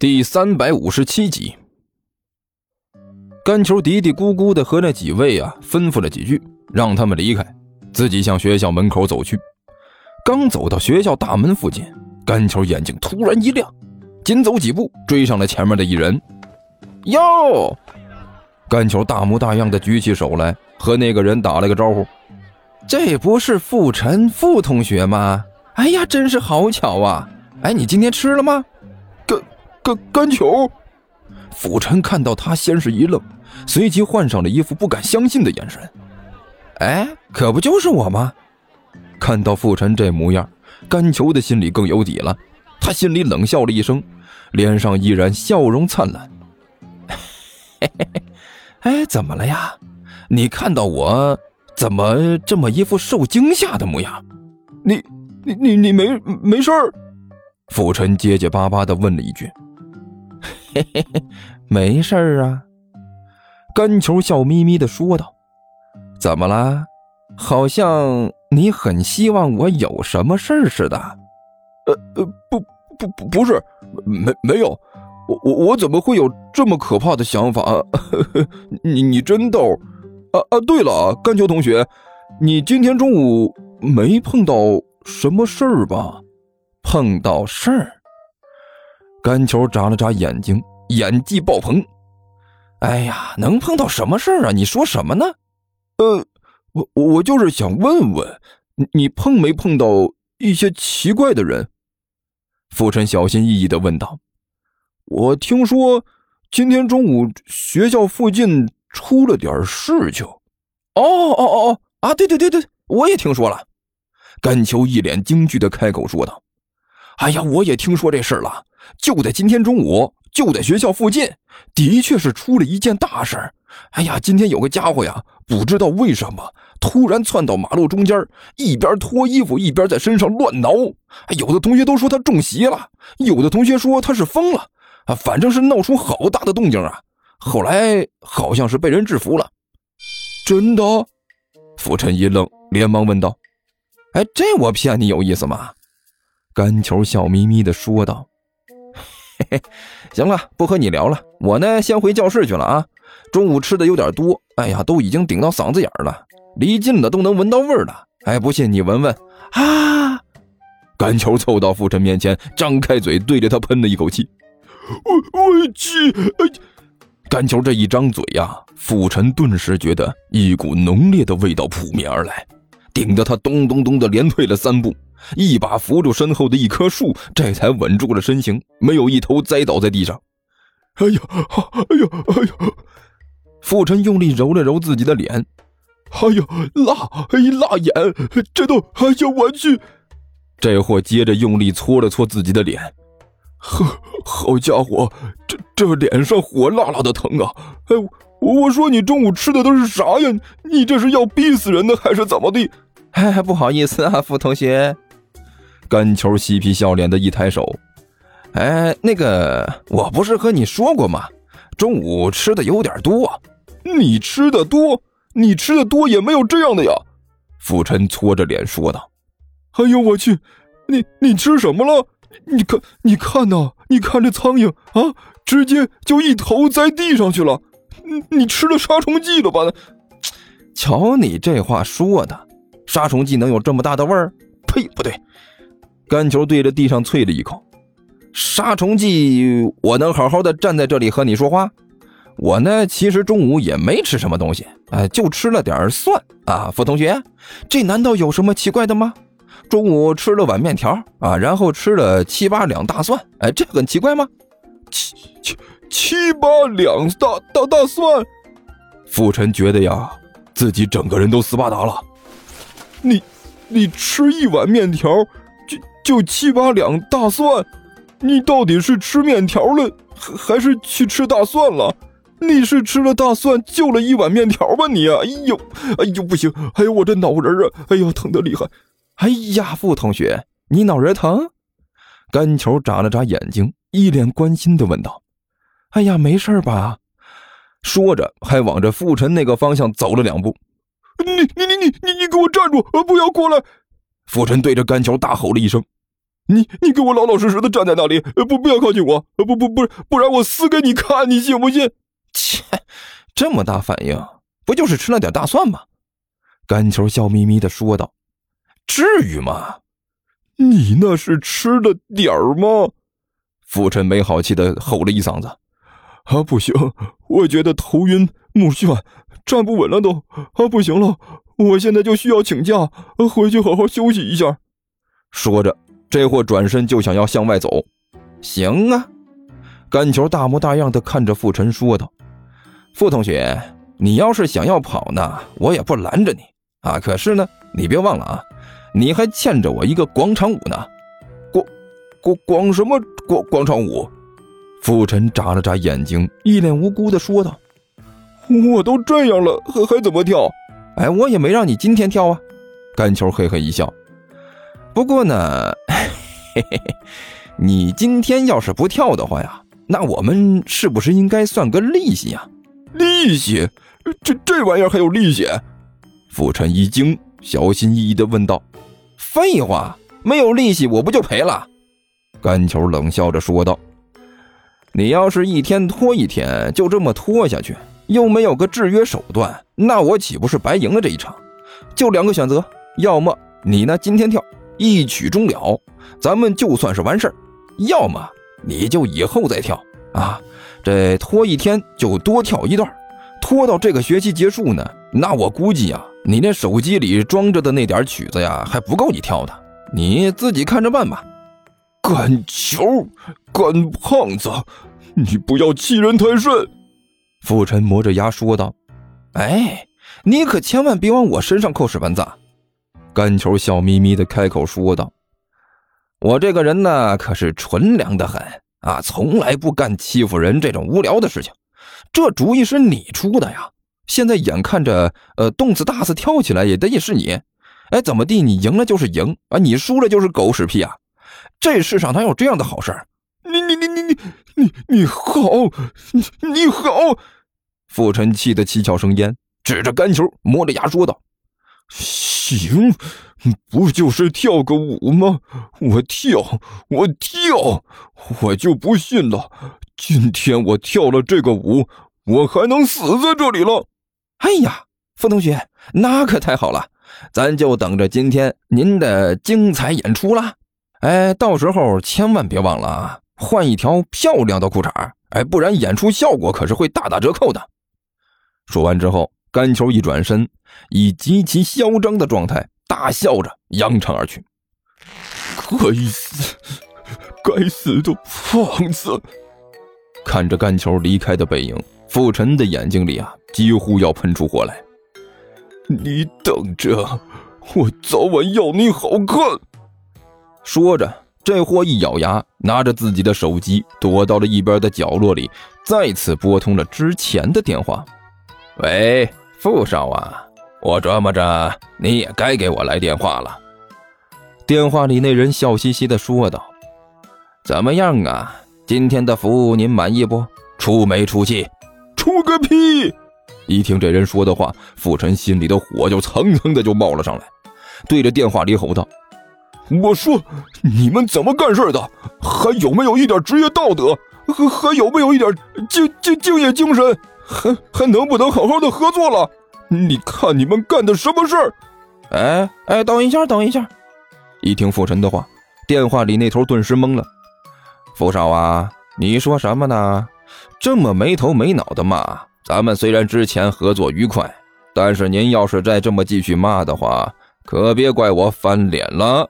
第三百五十七集，甘球嘀嘀咕咕的和那几位啊吩咐了几句，让他们离开，自己向学校门口走去。刚走到学校大门附近，甘球眼睛突然一亮，紧走几步追上了前面的一人。哟，甘球大模大样的举起手来，和那个人打了个招呼：“这不是傅晨傅同学吗？哎呀，真是好巧啊！哎，你今天吃了吗？”甘甘球，傅晨看到他，先是一愣，随即换上了一副不敢相信的眼神。哎，可不就是我吗？看到傅晨这模样，甘球的心里更有底了。他心里冷笑了一声，脸上依然笑容灿烂。嘿嘿嘿，哎，怎么了呀？你看到我，怎么这么一副受惊吓的模样？你、你、你、你没没事儿？傅晨结结巴巴的问了一句。嘿嘿嘿，没事儿啊。甘球笑眯眯的说道：“怎么啦？好像你很希望我有什么事儿似的。”“呃呃，不不不，不是，没没有。我我我怎么会有这么可怕的想法？你你真逗。啊啊，对了，甘球同学，你今天中午没碰到什么事儿吧？碰到事儿？”甘球眨了眨眼睛，演技爆棚。哎呀，能碰到什么事儿啊？你说什么呢？呃，我我就是想问问，你碰没碰到一些奇怪的人？傅晨小心翼翼的问道。我听说今天中午学校附近出了点事情。哦哦哦哦啊！对对对对，我也听说了。甘秋一脸惊惧的开口说道。哎呀，我也听说这事了，就在今天中午，就在学校附近，的确是出了一件大事。哎呀，今天有个家伙呀，不知道为什么突然窜到马路中间，一边脱衣服一边在身上乱挠。有的同学都说他中邪了，有的同学说他是疯了，啊，反正是闹出好大的动静啊。后来好像是被人制服了，真的？傅晨一愣，连忙问道：“哎，这我骗你有意思吗？”甘球笑眯眯的说道：“嘿嘿，行了，不和你聊了，我呢先回教室去了啊。中午吃的有点多，哎呀，都已经顶到嗓子眼了，离近了都能闻到味儿了。哎，不信你闻闻啊！”甘球凑到傅晨面前，张开嘴对着他喷了一口气：“我我去！”甘球这一张嘴呀，傅晨顿时觉得一股浓烈的味道扑面而来，顶得他咚咚咚的连退了三步。一把扶住身后的一棵树，这才稳住了身形，没有一头栽倒在地上。哎呦，哎呦，哎呦！傅晨用力揉了揉自己的脸，哎呦，辣，哎，辣眼，这都……哎呀，我去！这货接着用力搓了搓自己的脸，呵，好家伙，这这脸上火辣辣的疼啊！哎，我说你中午吃的都是啥呀？你这是要逼死人呢，还是怎么的？哎，不好意思啊，傅同学。甘球嬉皮笑脸的一抬手，哎，那个，我不是和你说过吗？中午吃的有点多。你吃的多，你吃的多也没有这样的呀。傅晨搓着脸说道：“哎呦我去，你你吃什么了？你看，你看呐，你看这苍蝇啊，直接就一头栽地上去了。你你吃了杀虫剂了吧？瞧你这话说的，杀虫剂能有这么大的味儿？呸，不对。”甘球对着地上啐了一口，杀虫剂，我能好好的站在这里和你说话？我呢，其实中午也没吃什么东西，哎，就吃了点蒜啊。傅同学，这难道有什么奇怪的吗？中午吃了碗面条啊，然后吃了七八两大蒜，哎，这很奇怪吗？七七七八两大大大蒜，傅晨觉得呀，自己整个人都斯巴达了。你你吃一碗面条？就七八两大蒜，你到底是吃面条了，还是去吃大蒜了？你是吃了大蒜就了一碗面条吧？你啊，哎呦，哎呦，不行！哎呦，我这脑仁啊，哎呦，疼得厉害！哎呀，傅同学，你脑仁疼？甘球眨了眨眼睛，一脸关心的问道：“哎呀，没事吧？”说着，还往着傅晨那个方向走了两步。你你你你你你给我站住！不要过来！傅晨对着甘球大吼了一声。你你给我老老实实的站在那里，不不要靠近我，不不不，不然我撕给你看，你信不信？切，这么大反应，不就是吃了点大蒜吗？甘球笑眯眯的说道：“至于吗？你那是吃了点儿吗？”傅晨没好气的吼了一嗓子：“啊，不行，我觉得头晕目眩，站不稳了都，啊，不行了，我现在就需要请假，回去好好休息一下。”说着，这货转身就想要向外走。行啊，甘球大模大样的看着傅晨说道：“傅同学，你要是想要跑呢，我也不拦着你。”啊！可是呢，你别忘了啊，你还欠着我一个广场舞呢。广广广什么广广场舞？傅晨眨了眨眼睛，一脸无辜的说道：“我都这样了，还还怎么跳？哎，我也没让你今天跳啊。”甘球嘿嘿一笑。不过呢，嘿嘿嘿，你今天要是不跳的话呀，那我们是不是应该算个利息呀？利息？这这玩意儿还有利息？傅晨一惊，小心翼翼地问道：“废话，没有利息我不就赔了？”甘球冷笑着说道：“你要是一天拖一天，就这么拖下去，又没有个制约手段，那我岂不是白赢了这一场？就两个选择，要么你呢今天跳一曲终了，咱们就算是完事儿；要么你就以后再跳啊，这拖一天就多跳一段，拖到这个学期结束呢，那我估计呀。”你那手机里装着的那点曲子呀，还不够你跳的，你自己看着办吧。干球，干胖子，你不要欺人太甚。傅晨磨着牙说道：“哎，你可千万别往我身上扣屎盆子。”干球笑眯眯的开口说道：“我这个人呢，可是纯良的很啊，从来不干欺负人这种无聊的事情。这主意是你出的呀。”现在眼看着，呃，动次大次跳起来也得也是你，哎，怎么地？你赢了就是赢啊，你输了就是狗屎屁啊！这世上哪有这样的好事？你你你你你你你好，你你好！傅晨气得七窍生烟，指着干球，摸着牙说道：“行，不就是跳个舞吗？我跳，我跳，我就不信了，今天我跳了这个舞，我还能死在这里了。”哎呀，傅同学，那可太好了，咱就等着今天您的精彩演出啦！哎，到时候千万别忘了啊，换一条漂亮的裤衩哎，不然演出效果可是会大打折扣的。说完之后，甘球一转身，以极其嚣张的状态大笑着扬长而去。该死，该死的胖子！看着甘球离开的背影。傅晨的眼睛里啊，几乎要喷出火来。你等着，我早晚要你好看！说着，这货一咬牙，拿着自己的手机躲到了一边的角落里，再次拨通了之前的电话。喂，傅少啊，我琢磨着你也该给我来电话了。电话里那人笑嘻嘻的说道：“怎么样啊？今天的服务您满意不？出没出气？”出个屁！一听这人说的话，傅晨心里的火就蹭蹭的就冒了上来，对着电话里吼道：“我说你们怎么干事的？还有没有一点职业道德？还还有没有一点敬敬敬业精神？还还能不能好好的合作了？你看你们干的什么事儿？”哎哎，等一下，等一下！一听傅晨的话，电话里那头顿时懵了。傅少啊，你说什么呢？这么没头没脑的骂，咱们虽然之前合作愉快，但是您要是再这么继续骂的话，可别怪我翻脸了。